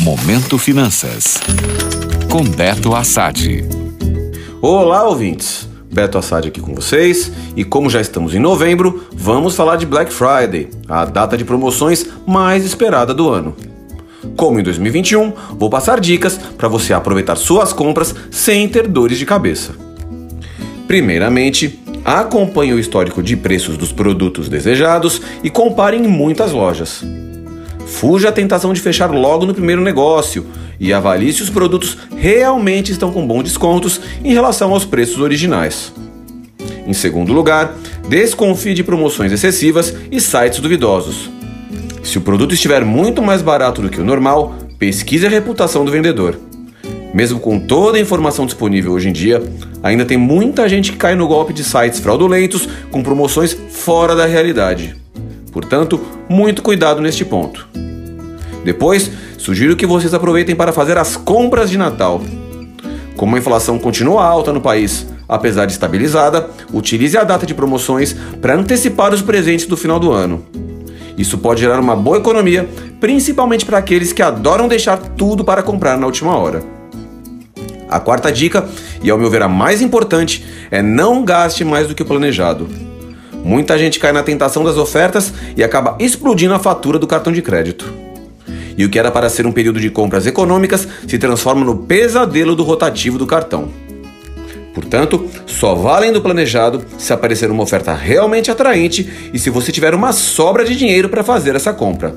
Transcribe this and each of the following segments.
Momento Finanças. Com Beto Assad. Olá, ouvintes. Beto Assad aqui com vocês. E como já estamos em novembro, vamos falar de Black Friday, a data de promoções mais esperada do ano. Como em 2021, vou passar dicas para você aproveitar suas compras sem ter dores de cabeça. Primeiramente, acompanhe o histórico de preços dos produtos desejados e compare em muitas lojas. Fuja a tentação de fechar logo no primeiro negócio e avalie se os produtos realmente estão com bons descontos em relação aos preços originais. Em segundo lugar, desconfie de promoções excessivas e sites duvidosos. Se o produto estiver muito mais barato do que o normal, pesquise a reputação do vendedor. Mesmo com toda a informação disponível hoje em dia, ainda tem muita gente que cai no golpe de sites fraudulentos com promoções fora da realidade. Portanto, muito cuidado neste ponto. Depois, sugiro que vocês aproveitem para fazer as compras de Natal. Como a inflação continua alta no país, apesar de estabilizada, utilize a data de promoções para antecipar os presentes do final do ano. Isso pode gerar uma boa economia, principalmente para aqueles que adoram deixar tudo para comprar na última hora. A quarta dica, e ao meu ver a mais importante, é não gaste mais do que o planejado. Muita gente cai na tentação das ofertas e acaba explodindo a fatura do cartão de crédito. E o que era para ser um período de compras econômicas se transforma no pesadelo do rotativo do cartão. Portanto, só valem do planejado se aparecer uma oferta realmente atraente e se você tiver uma sobra de dinheiro para fazer essa compra.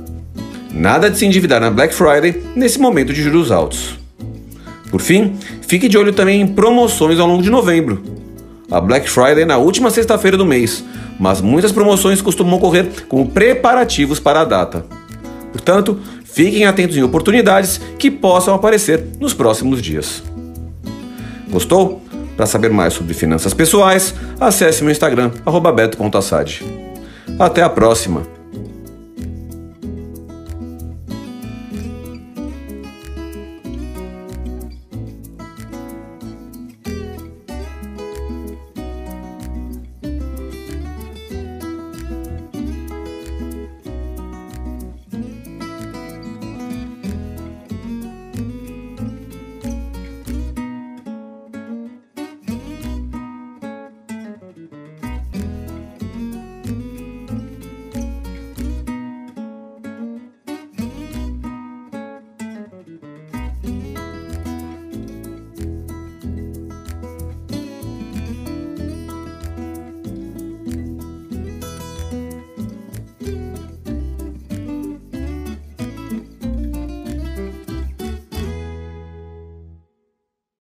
Nada de se endividar na Black Friday nesse momento de juros altos. Por fim, fique de olho também em promoções ao longo de novembro. A Black Friday é na última sexta-feira do mês, mas muitas promoções costumam ocorrer como preparativos para a data. Portanto, fiquem atentos em oportunidades que possam aparecer nos próximos dias. Gostou? Para saber mais sobre finanças pessoais, acesse meu Instagram, beto.assad. Até a próxima!